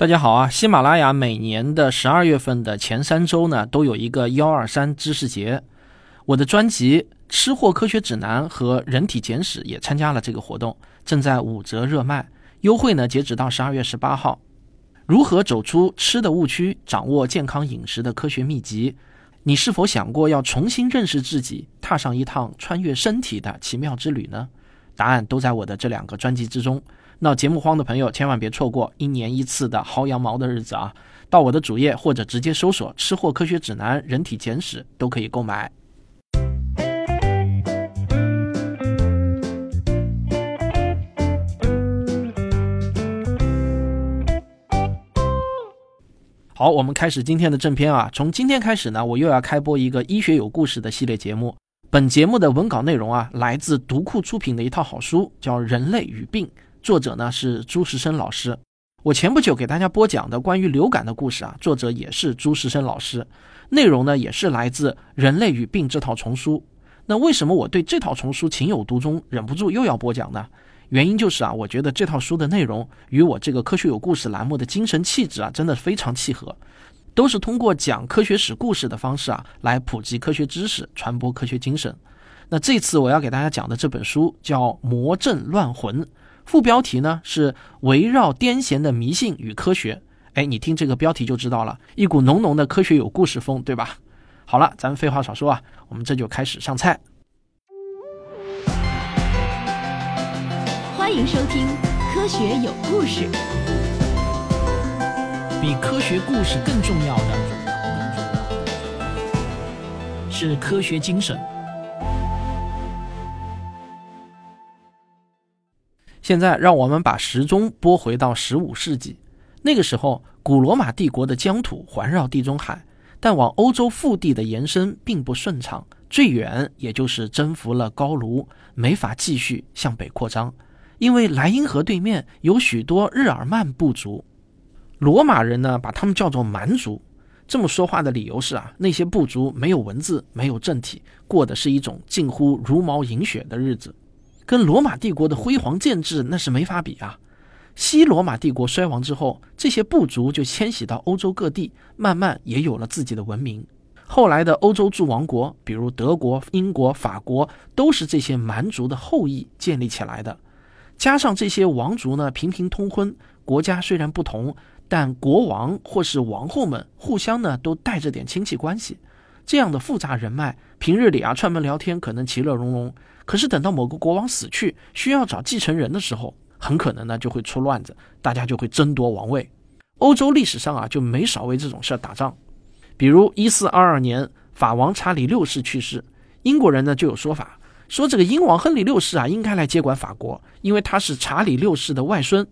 大家好啊！喜马拉雅每年的十二月份的前三周呢，都有一个幺二三知识节。我的专辑《吃货科学指南》和《人体简史》也参加了这个活动，正在五折热卖，优惠呢截止到十二月十八号。如何走出吃的误区，掌握健康饮食的科学秘籍？你是否想过要重新认识自己，踏上一趟穿越身体的奇妙之旅呢？答案都在我的这两个专辑之中。闹节目荒的朋友千万别错过一年一次的薅羊毛的日子啊！到我的主页或者直接搜索“吃货科学指南”“人体简史”都可以购买。好，我们开始今天的正片啊！从今天开始呢，我又要开播一个医学有故事的系列节目。本节目的文稿内容啊，来自读库出品的一套好书，叫《人类与病》。作者呢是朱时生老师，我前不久给大家播讲的关于流感的故事啊，作者也是朱时生老师，内容呢也是来自《人类与病》这套丛书。那为什么我对这套丛书情有独钟，忍不住又要播讲呢？原因就是啊，我觉得这套书的内容与我这个科学有故事栏目的精神气质啊，真的非常契合，都是通过讲科学史故事的方式啊，来普及科学知识，传播科学精神。那这次我要给大家讲的这本书叫《魔怔乱魂》。副标题呢是围绕癫痫的迷信与科学。哎，你听这个标题就知道了，一股浓浓的科学有故事风，对吧？好了，咱们废话少说啊，我们这就开始上菜。欢迎收听《科学有故事》。比科学故事更重要的是科学精神。现在让我们把时钟拨回到十五世纪，那个时候，古罗马帝国的疆土环绕地中海，但往欧洲腹地的延伸并不顺畅，最远也就是征服了高卢，没法继续向北扩张，因为莱茵河对面有许多日耳曼部族，罗马人呢把他们叫做蛮族。这么说话的理由是啊，那些部族没有文字，没有政体，过的是一种近乎茹毛饮血的日子。跟罗马帝国的辉煌建制那是没法比啊！西罗马帝国衰亡之后，这些部族就迁徙到欧洲各地，慢慢也有了自己的文明。后来的欧洲诸王国，比如德国、英国、法国，都是这些蛮族的后裔建立起来的。加上这些王族呢，频频通婚，国家虽然不同，但国王或是王后们互相呢都带着点亲戚关系。这样的复杂人脉，平日里啊串门聊天可能其乐融融。可是等到某个国王死去，需要找继承人的时候，很可能呢就会出乱子，大家就会争夺王位。欧洲历史上啊就没少为这种事儿打仗。比如一四二二年，法王查理六世去世，英国人呢就有说法，说这个英王亨利六世啊应该来接管法国，因为他是查理六世的外孙。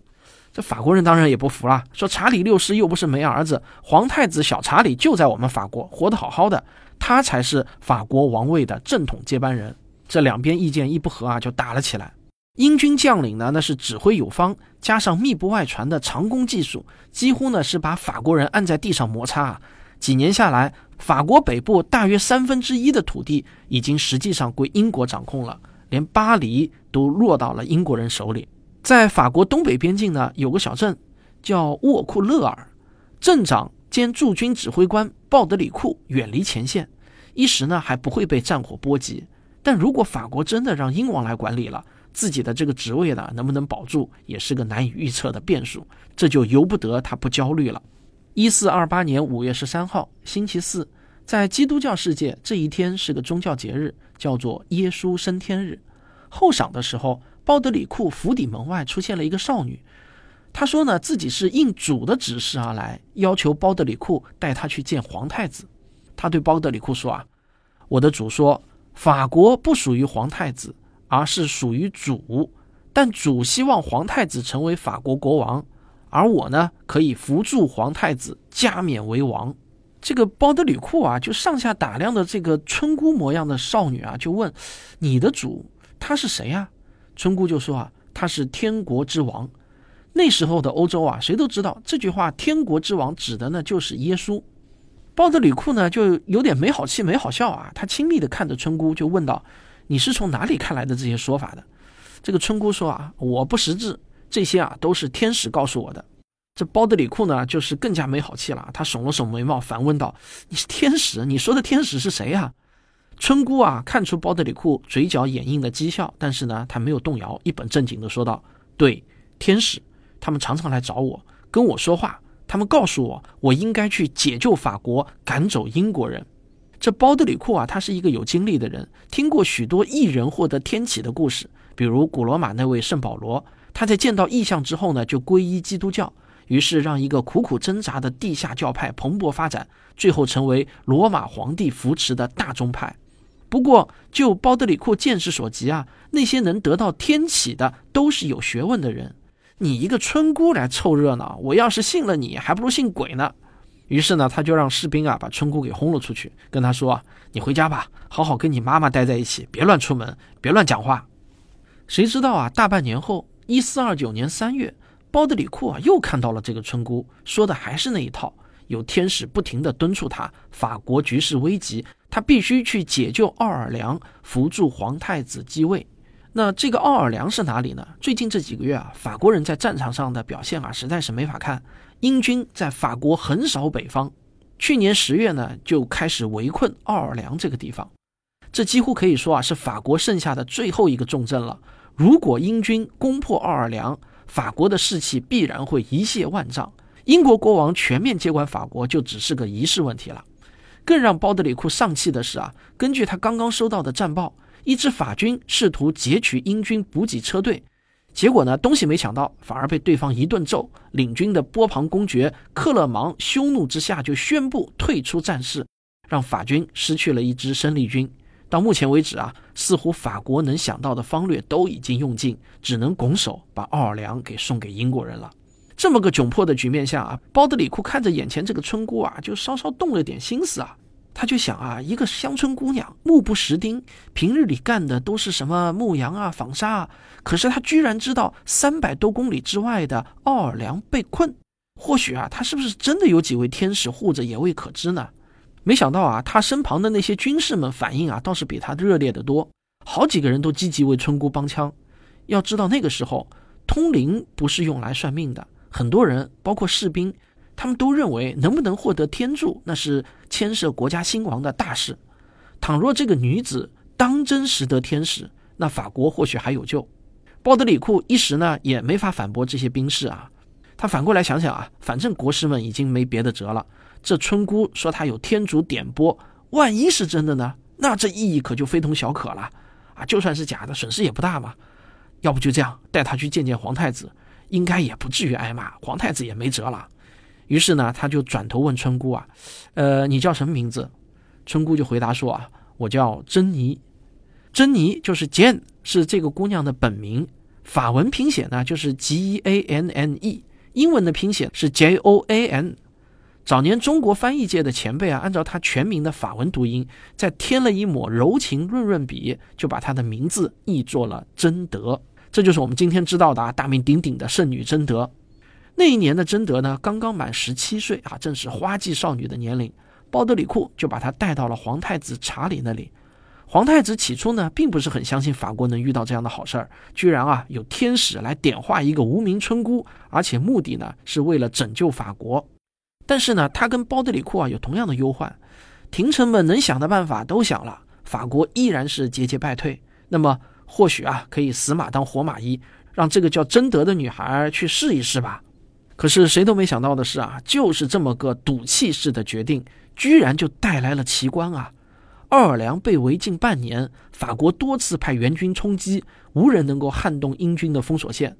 这法国人当然也不服了，说查理六世又不是没儿子，皇太子小查理就在我们法国活得好好的，他才是法国王位的正统接班人。这两边意见一不合啊，就打了起来。英军将领呢，那是指挥有方，加上密不外传的长弓技术，几乎呢是把法国人按在地上摩擦啊。几年下来，法国北部大约三分之一的土地已经实际上归英国掌控了，连巴黎都落到了英国人手里。在法国东北边境呢，有个小镇叫沃库勒尔，镇长兼驻军指挥官鲍德里库远离前线，一时呢还不会被战火波及。但如果法国真的让英王来管理了，自己的这个职位呢，能不能保住，也是个难以预测的变数。这就由不得他不焦虑了。一四二八年五月十三号，星期四，在基督教世界，这一天是个宗教节日，叫做耶稣升天日。后晌的时候，鲍德里库府邸门外出现了一个少女，她说呢，自己是应主的指示而来，要求鲍德里库带她去见皇太子。她对鲍德里库说啊，我的主说。法国不属于皇太子，而是属于主。但主希望皇太子成为法国国王，而我呢，可以扶助皇太子加冕为王。这个包德吕库啊，就上下打量的这个村姑模样的少女啊，就问：“你的主他是谁呀？”村姑就说：“啊，他是天国之王。”那时候的欧洲啊，谁都知道这句话“天国之王”指的呢，就是耶稣。包德里库呢，就有点没好气、没好笑啊。他亲密的看着村姑，就问道：“你是从哪里看来的这些说法的？”这个村姑说：“啊，我不识字，这些啊都是天使告诉我的。”这包德里库呢，就是更加没好气了。他耸了耸眉毛，反问道：“你是天使？你说的天使是谁啊？”春姑啊，看出包德里库嘴角掩映的讥笑，但是呢，他没有动摇，一本正经的说道：“对，天使，他们常常来找我，跟我说话。他们告诉我，我应该去解救法国，赶走英国人。”这包德里库啊，他是一个有经历的人，听过许多异人获得天启的故事，比如古罗马那位圣保罗，他在见到异象之后呢，就皈依基督教。于是，让一个苦苦挣扎的地下教派蓬勃发展，最后成为罗马皇帝扶持的大宗派。不过，就包德里库见识所及啊，那些能得到天启的都是有学问的人。你一个村姑来凑热闹，我要是信了你，还不如信鬼呢。于是呢，他就让士兵啊把村姑给轰了出去，跟他说：“你回家吧，好好跟你妈妈待在一起，别乱出门，别乱讲话。”谁知道啊，大半年后，一四二九年三月。包德里库啊，又看到了这个村姑，说的还是那一套。有天使不停地敦促他，法国局势危急，他必须去解救奥尔良，扶助皇太子继位。那这个奥尔良是哪里呢？最近这几个月啊，法国人在战场上的表现啊，实在是没法看。英军在法国横扫北方，去年十月呢，就开始围困奥尔良这个地方。这几乎可以说啊，是法国剩下的最后一个重镇了。如果英军攻破奥尔良，法国的士气必然会一泻万丈，英国国王全面接管法国就只是个仪式问题了。更让包德里库丧气的是啊，根据他刚刚收到的战报，一支法军试图劫取英军补给车队，结果呢东西没抢到，反而被对方一顿揍。领军的波旁公爵克勒芒羞怒之下就宣布退出战事，让法军失去了一支生力军。到目前为止啊，似乎法国能想到的方略都已经用尽，只能拱手把奥尔良给送给英国人了。这么个窘迫的局面下啊，包德里库看着眼前这个村姑啊，就稍稍动了点心思啊。他就想啊，一个乡村姑娘，目不识丁，平日里干的都是什么牧羊啊、纺纱啊，可是她居然知道三百多公里之外的奥尔良被困。或许啊，她是不是真的有几位天使护着，也未可知呢？没想到啊，他身旁的那些军士们反应啊，倒是比他热烈得多。好几个人都积极为村姑帮腔。要知道那个时候，通灵不是用来算命的。很多人，包括士兵，他们都认为能不能获得天助，那是牵涉国家兴亡的大事。倘若这个女子当真识得天使，那法国或许还有救。包德里库一时呢也没法反驳这些兵士啊。他反过来想想啊，反正国师们已经没别的辙了。这村姑说他有天主点拨，万一是真的呢？那这意义可就非同小可了啊！就算是假的，损失也不大嘛。要不就这样，带他去见见皇太子，应该也不至于挨骂，皇太子也没辙了。于是呢，他就转头问村姑啊：“呃，你叫什么名字？”村姑就回答说：“啊，我叫珍妮。珍妮就是 Jane，是这个姑娘的本名，法文拼写呢就是 G A N N E，英文的拼写是 J O A N。”早年中国翻译界的前辈啊，按照他全名的法文读音，再添了一抹柔情润润笔，就把他的名字译作了贞德。这就是我们今天知道的啊，大名鼎鼎的圣女贞德。那一年的贞德呢，刚刚满十七岁啊，正是花季少女的年龄。包德里库就把她带到了皇太子查理那里。皇太子起初呢，并不是很相信法国能遇到这样的好事儿，居然啊有天使来点化一个无名村姑，而且目的呢是为了拯救法国。但是呢，他跟包德里库啊有同样的忧患，廷臣们能想的办法都想了，法国依然是节节败退。那么或许啊，可以死马当活马医，让这个叫贞德的女孩去试一试吧。可是谁都没想到的是啊，就是这么个赌气式的决定，居然就带来了奇观啊！奥尔良被围近半年，法国多次派援军冲击，无人能够撼动英军的封锁线。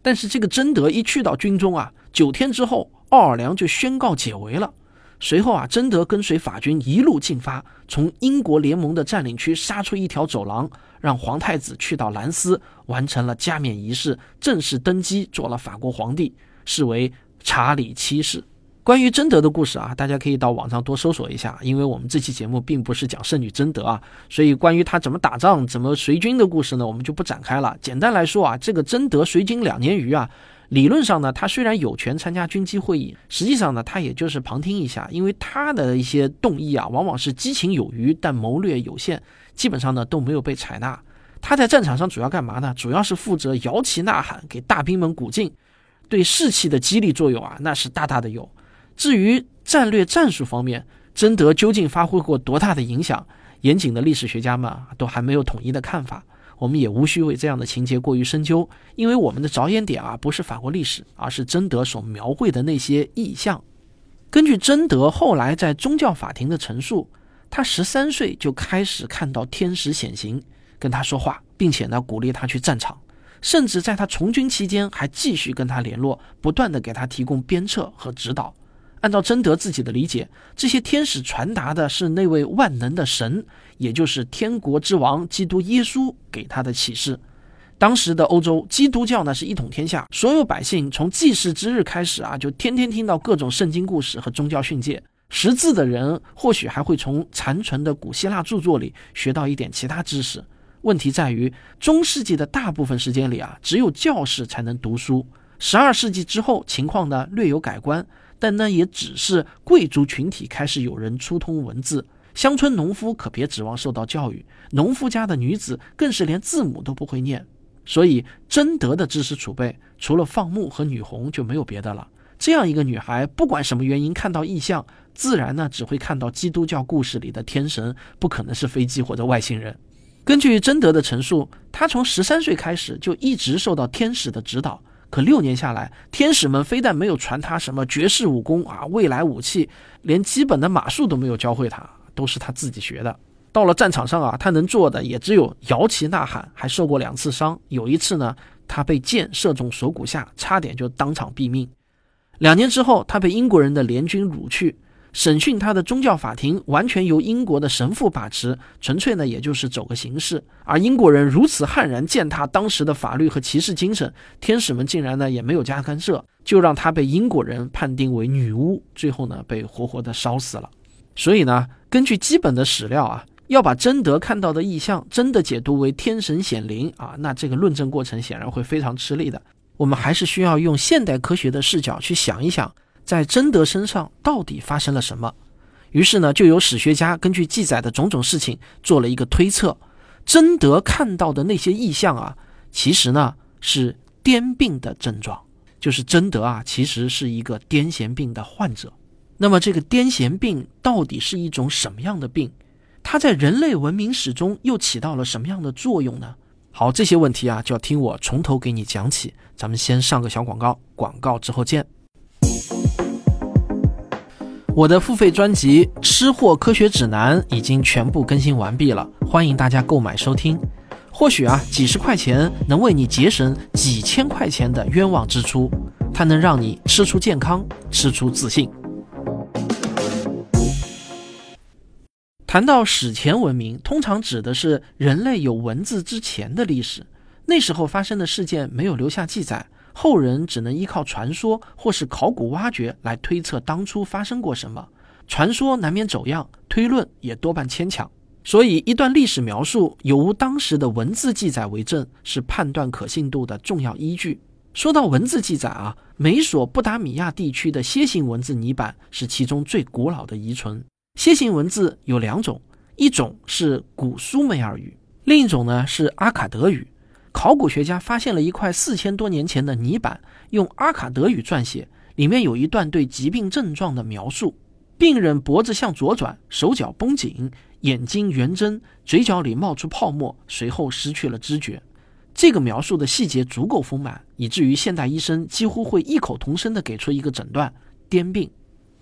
但是这个贞德一去到军中啊，九天之后。奥尔良就宣告解围了。随后啊，贞德跟随法军一路进发，从英国联盟的占领区杀出一条走廊，让皇太子去到兰斯，完成了加冕仪式，正式登基做了法国皇帝，视为查理七世。关于贞德的故事啊，大家可以到网上多搜索一下，因为我们这期节目并不是讲圣女贞德啊，所以关于她怎么打仗、怎么随军的故事呢，我们就不展开了。简单来说啊，这个贞德随军两年余啊。理论上呢，他虽然有权参加军机会议，实际上呢，他也就是旁听一下，因为他的一些动议啊，往往是激情有余，但谋略有限，基本上呢都没有被采纳。他在战场上主要干嘛呢？主要是负责摇旗呐喊，给大兵们鼓劲。对士气的激励作用啊，那是大大的有。至于战略战术方面，贞德究竟发挥过多大的影响，严谨的历史学家们都还没有统一的看法。我们也无需为这样的情节过于深究，因为我们的着眼点啊，不是法国历史，而是贞德所描绘的那些意象。根据贞德后来在宗教法庭的陈述，他十三岁就开始看到天使显形，跟他说话，并且呢鼓励他去战场，甚至在他从军期间还继续跟他联络，不断的给他提供鞭策和指导。按照贞德自己的理解，这些天使传达的是那位万能的神，也就是天国之王基督耶稣给他的启示。当时的欧洲，基督教呢是一统天下，所有百姓从祭祀之日开始啊，就天天听到各种圣经故事和宗教训诫。识字的人或许还会从残存的古希腊著作里学到一点其他知识。问题在于，中世纪的大部分时间里啊，只有教士才能读书。十二世纪之后，情况呢略有改观，但那也只是贵族群体开始有人粗通文字，乡村农夫可别指望受到教育。农夫家的女子更是连字母都不会念。所以，贞德的知识储备除了放牧和女红就没有别的了。这样一个女孩，不管什么原因看到异象，自然呢只会看到基督教故事里的天神，不可能是飞机或者外星人。根据贞德的陈述，他从十三岁开始就一直受到天使的指导。可六年下来，天使们非但没有传他什么绝世武功啊、未来武器，连基本的马术都没有教会他，都是他自己学的。到了战场上啊，他能做的也只有摇旗呐喊，还受过两次伤。有一次呢，他被箭射中手骨下，差点就当场毙命。两年之后，他被英国人的联军掳去，审讯他的宗教法庭完全由英国的神父把持，纯粹呢也就是走个形式。而英国人如此悍然践踏当时的法律和骑士精神，天使们竟然呢也没有加干涉，就让他被英国人判定为女巫，最后呢被活活的烧死了。所以呢，根据基本的史料啊。要把贞德看到的异象真的解读为天神显灵啊，那这个论证过程显然会非常吃力的。我们还是需要用现代科学的视角去想一想，在贞德身上到底发生了什么。于是呢，就有史学家根据记载的种种事情做了一个推测：贞德看到的那些异象啊，其实呢是癫病的症状，就是贞德啊其实是一个癫痫病的患者。那么这个癫痫病到底是一种什么样的病？它在人类文明史中又起到了什么样的作用呢？好，这些问题啊，就要听我从头给你讲起。咱们先上个小广告，广告之后见。我的付费专辑《吃货科学指南》已经全部更新完毕了，欢迎大家购买收听。或许啊，几十块钱能为你节省几千块钱的冤枉支出，它能让你吃出健康，吃出自信。谈到史前文明，通常指的是人类有文字之前的历史。那时候发生的事件没有留下记载，后人只能依靠传说或是考古挖掘来推测当初发生过什么。传说难免走样，推论也多半牵强。所以，一段历史描述有无当时的文字记载为证，是判断可信度的重要依据。说到文字记载啊，美索不达米亚地区的楔形文字泥板是其中最古老的遗存。楔形文字有两种，一种是古苏美尔语，另一种呢是阿卡德语。考古学家发现了一块四千多年前的泥板，用阿卡德语撰写，里面有一段对疾病症状的描述：病人脖子向左转，手脚绷紧，眼睛圆睁，嘴角里冒出泡沫，随后失去了知觉。这个描述的细节足够丰满，以至于现代医生几乎会异口同声地给出一个诊断：癫病。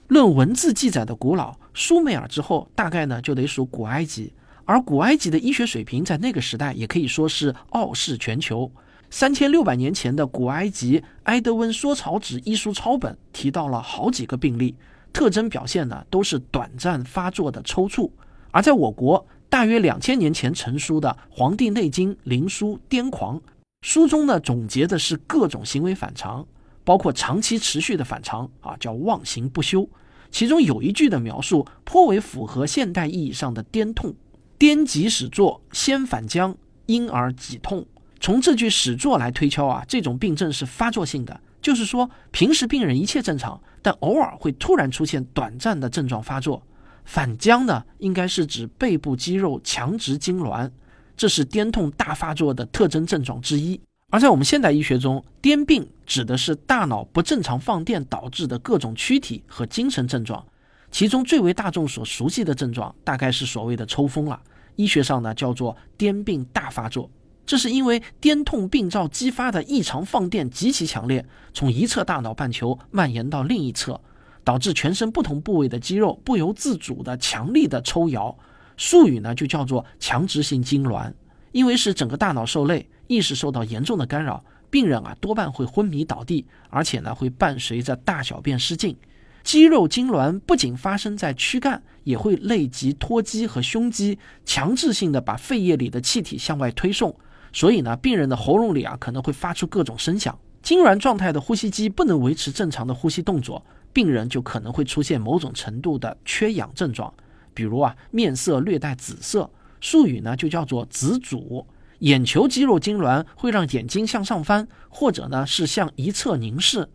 论文字记载的古老，苏美尔之后大概呢就得数古埃及，而古埃及的医学水平在那个时代也可以说是傲视全球。三千六百年前的古埃及埃德温说草纸医书抄本提到了好几个病例，特征表现呢都是短暂发作的抽搐。而在我国大约两千年前成书的《黄帝内经·灵书·癫狂》，书中呢总结的是各种行为反常，包括长期持续的反常啊，叫妄行不休。其中有一句的描述颇为符合现代意义上的癫痛，癫急始作，先反僵，因而己痛。从这句始作来推敲啊，这种病症是发作性的，就是说平时病人一切正常，但偶尔会突然出现短暂的症状发作。反僵呢，应该是指背部肌肉强直痉挛，这是癫痛大发作的特征症状之一。而在我们现代医学中，癫病指的是大脑不正常放电导致的各种躯体和精神症状，其中最为大众所熟悉的症状，大概是所谓的抽风了。医学上呢叫做癫病大发作，这是因为癫痛病灶激发的异常放电极其强烈，从一侧大脑半球蔓延到另一侧，导致全身不同部位的肌肉不由自主的强力的抽摇，术语呢就叫做强直性痉挛。因为是整个大脑受累，意识受到严重的干扰，病人啊多半会昏迷倒地，而且呢会伴随着大小便失禁。肌肉痉挛不仅发生在躯干，也会累及托肌和胸肌，强制性的把肺液里的气体向外推送。所以呢，病人的喉咙里啊可能会发出各种声响。痉挛状态的呼吸机不能维持正常的呼吸动作，病人就可能会出现某种程度的缺氧症状，比如啊面色略带紫色。术语呢就叫做紫阻，眼球肌肉痉挛会让眼睛向上翻，或者呢是向一侧凝视。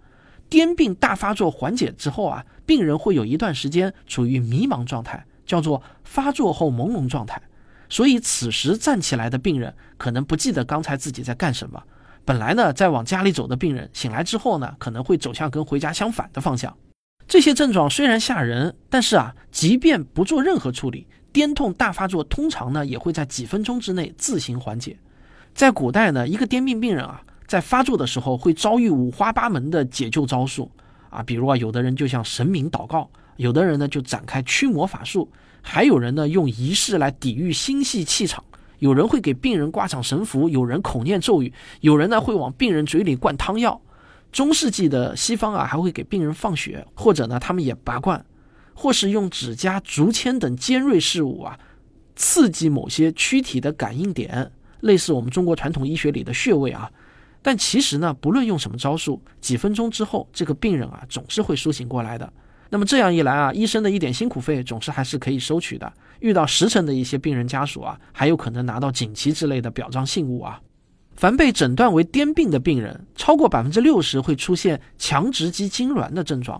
癫病大发作缓解之后啊，病人会有一段时间处于迷茫状态，叫做发作后朦胧状态。所以此时站起来的病人可能不记得刚才自己在干什么。本来呢在往家里走的病人醒来之后呢，可能会走向跟回家相反的方向。这些症状虽然吓人，但是啊，即便不做任何处理。癫痛大发作通常呢也会在几分钟之内自行缓解。在古代呢，一个癫病病人啊，在发作的时候会遭遇五花八门的解救招数啊，比如啊，有的人就向神明祷告，有的人呢就展开驱魔法术，还有人呢用仪式来抵御心系气场，有人会给病人挂上神符，有人口念咒语，有人呢会往病人嘴里灌汤药。中世纪的西方啊，还会给病人放血，或者呢，他们也拔罐。或是用指甲、竹签等尖锐事物啊，刺激某些躯体的感应点，类似我们中国传统医学里的穴位啊。但其实呢，不论用什么招数，几分钟之后，这个病人啊总是会苏醒过来的。那么这样一来啊，医生的一点辛苦费总是还是可以收取的。遇到实诚的一些病人家属啊，还有可能拿到锦旗之类的表彰信物啊。凡被诊断为癫病的病人，超过百分之六十会出现强直肌痉挛的症状。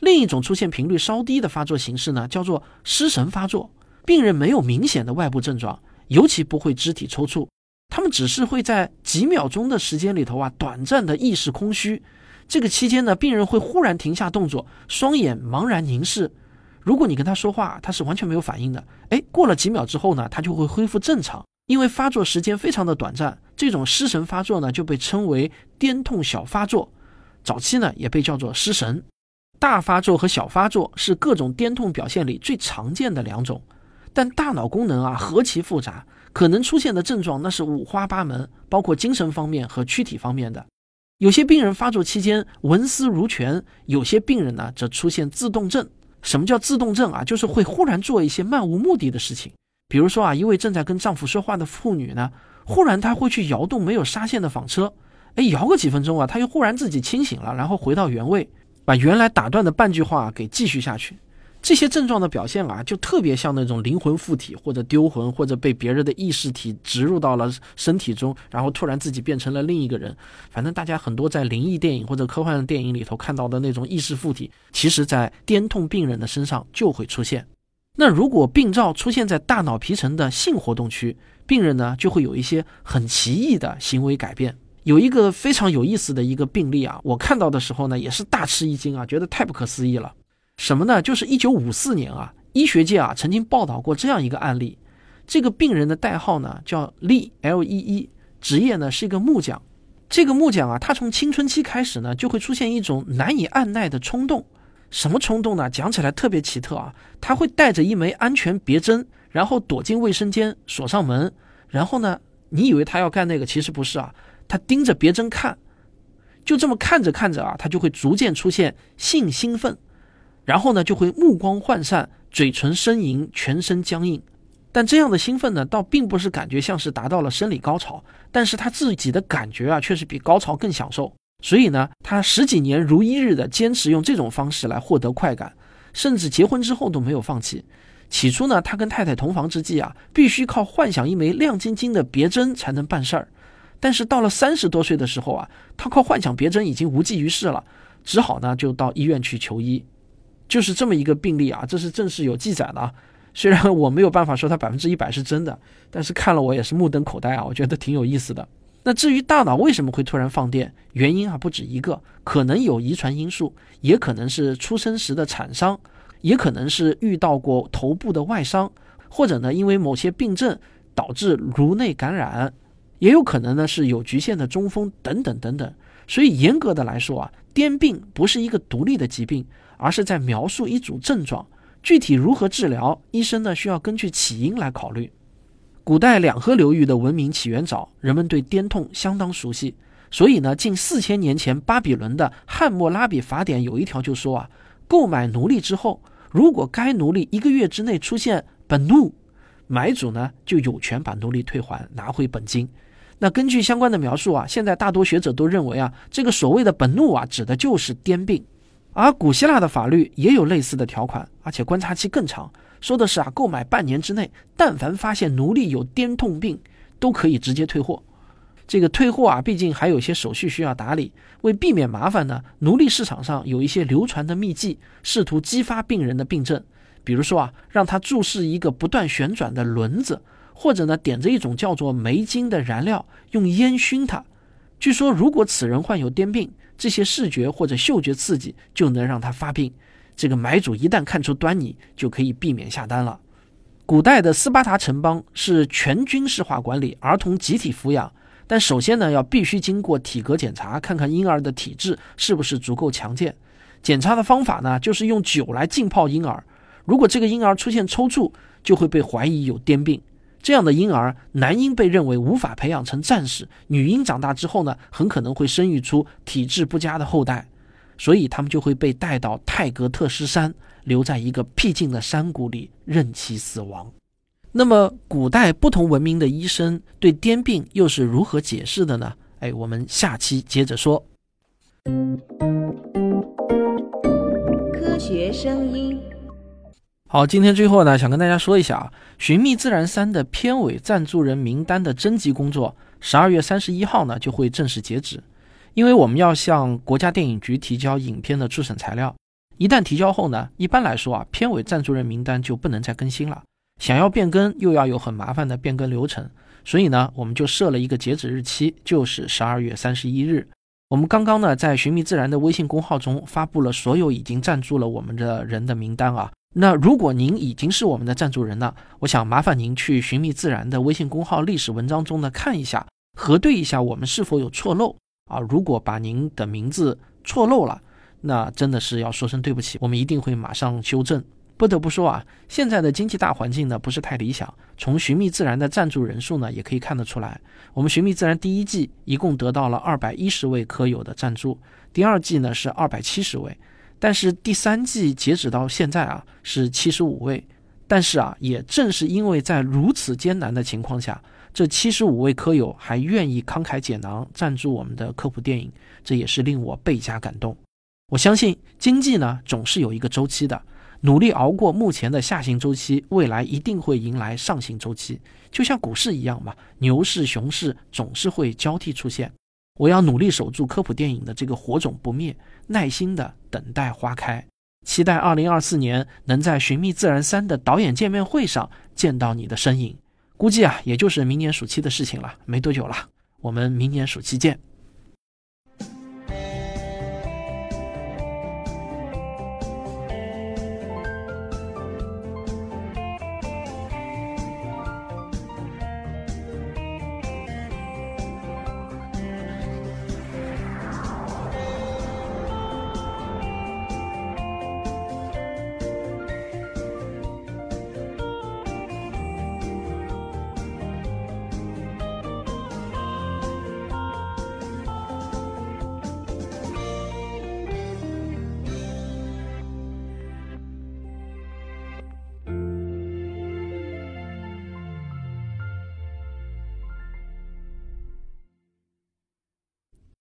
另一种出现频率稍低的发作形式呢，叫做失神发作。病人没有明显的外部症状，尤其不会肢体抽搐，他们只是会在几秒钟的时间里头啊，短暂的意识空虚。这个期间呢，病人会忽然停下动作，双眼茫然凝视。如果你跟他说话，他是完全没有反应的。哎，过了几秒之后呢，他就会恢复正常。因为发作时间非常的短暂，这种失神发作呢，就被称为癫痛小发作。早期呢，也被叫做失神。大发作和小发作是各种癫痛表现里最常见的两种，但大脑功能啊何其复杂，可能出现的症状那是五花八门，包括精神方面和躯体方面的。有些病人发作期间文思如泉，有些病人呢则出现自动症。什么叫自动症啊？就是会忽然做一些漫无目的的事情，比如说啊，一位正在跟丈夫说话的妇女呢，忽然她会去摇动没有纱线的纺车，哎，摇个几分钟啊，她又忽然自己清醒了，然后回到原位。把原来打断的半句话给继续下去，这些症状的表现啊，就特别像那种灵魂附体或者丢魂，或者被别人的意识体植入到了身体中，然后突然自己变成了另一个人。反正大家很多在灵异电影或者科幻电影里头看到的那种意识附体，其实在癫痛病人的身上就会出现。那如果病灶出现在大脑皮层的性活动区，病人呢就会有一些很奇异的行为改变。有一个非常有意思的一个病例啊，我看到的时候呢，也是大吃一惊啊，觉得太不可思议了。什么呢？就是一九五四年啊，医学界啊曾经报道过这样一个案例。这个病人的代号呢叫 Lee，L E E，职业呢是一个木匠。这个木匠啊，他从青春期开始呢，就会出现一种难以按耐的冲动。什么冲动呢？讲起来特别奇特啊，他会带着一枚安全别针，然后躲进卫生间，锁上门，然后呢，你以为他要干那个，其实不是啊。他盯着别针看，就这么看着看着啊，他就会逐渐出现性兴奋，然后呢就会目光涣散、嘴唇呻吟、全身僵硬。但这样的兴奋呢，倒并不是感觉像是达到了生理高潮，但是他自己的感觉啊，却是比高潮更享受。所以呢，他十几年如一日的坚持用这种方式来获得快感，甚至结婚之后都没有放弃。起初呢，他跟太太同房之际啊，必须靠幻想一枚亮晶晶的别针才能办事儿。但是到了三十多岁的时候啊，他靠幻想别针已经无济于事了，只好呢就到医院去求医，就是这么一个病例啊，这是正式有记载的啊。虽然我没有办法说它百分之一百是真的，但是看了我也是目瞪口呆啊，我觉得挺有意思的。那至于大脑为什么会突然放电，原因啊不止一个，可能有遗传因素，也可能是出生时的产伤，也可能是遇到过头部的外伤，或者呢因为某些病症导致颅内感染，也有可能呢是有局限的中风等等等等。所以严格的来说啊，癫病不是一个独立的疾病，而是在描述一组症状，具体如何治疗，医生呢需要根据起因来考虑。古代两河流域的文明起源早，人们对癫痛相当熟悉，所以呢，近四千年前巴比伦的《汉谟拉比法典》有一条就说啊，购买奴隶之后，如果该奴隶一个月之内出现本怒，买主呢就有权把奴隶退还，拿回本金。那根据相关的描述啊，现在大多学者都认为啊，这个所谓的本怒啊，指的就是癫病，而古希腊的法律也有类似的条款，而且观察期更长。说的是啊，购买半年之内，但凡发现奴隶有癫痛病，都可以直接退货。这个退货啊，毕竟还有一些手续需要打理。为避免麻烦呢，奴隶市场上有一些流传的秘技，试图激发病人的病症。比如说啊，让他注视一个不断旋转的轮子，或者呢，点着一种叫做煤精的燃料，用烟熏他。据说，如果此人患有癫病，这些视觉或者嗅觉刺激就能让他发病。这个买主一旦看出端倪，就可以避免下单了。古代的斯巴达城邦是全军事化管理，儿童集体抚养，但首先呢，要必须经过体格检查，看看婴儿的体质是不是足够强健。检查的方法呢，就是用酒来浸泡婴儿。如果这个婴儿出现抽搐，就会被怀疑有癫病。这样的婴儿，男婴被认为无法培养成战士，女婴长大之后呢，很可能会生育出体质不佳的后代。所以他们就会被带到泰格特斯山，留在一个僻静的山谷里，任其死亡。那么，古代不同文明的医生对癫病又是如何解释的呢？哎，我们下期接着说。科学声音。好，今天最后呢，想跟大家说一下啊，《寻觅自然三》的片尾赞助人名单的征集工作，十二月三十一号呢就会正式截止。因为我们要向国家电影局提交影片的初审材料，一旦提交后呢，一般来说啊，片尾赞助人名单就不能再更新了。想要变更，又要有很麻烦的变更流程，所以呢，我们就设了一个截止日期，就是十二月三十一日。我们刚刚呢，在寻觅自然的微信公号中发布了所有已经赞助了我们的人的名单啊。那如果您已经是我们的赞助人了，我想麻烦您去寻觅自然的微信公号历史文章中呢看一下，核对一下我们是否有错漏。啊，如果把您的名字错漏了，那真的是要说声对不起，我们一定会马上修正。不得不说啊，现在的经济大环境呢不是太理想，从寻觅自然的赞助人数呢也可以看得出来。我们寻觅自然第一季一共得到了二百一十位科友的赞助，第二季呢是二百七十位，但是第三季截止到现在啊是七十五位。但是啊，也正是因为在如此艰难的情况下。这七十五位科友还愿意慷慨解囊赞助我们的科普电影，这也是令我倍加感动。我相信经济呢总是有一个周期的，努力熬过目前的下行周期，未来一定会迎来上行周期。就像股市一样嘛，牛市、熊市总是会交替出现。我要努力守住科普电影的这个火种不灭，耐心的等待花开，期待二零二四年能在《寻觅自然三》的导演见面会上见到你的身影。估计啊，也就是明年暑期的事情了，没多久了。我们明年暑期见。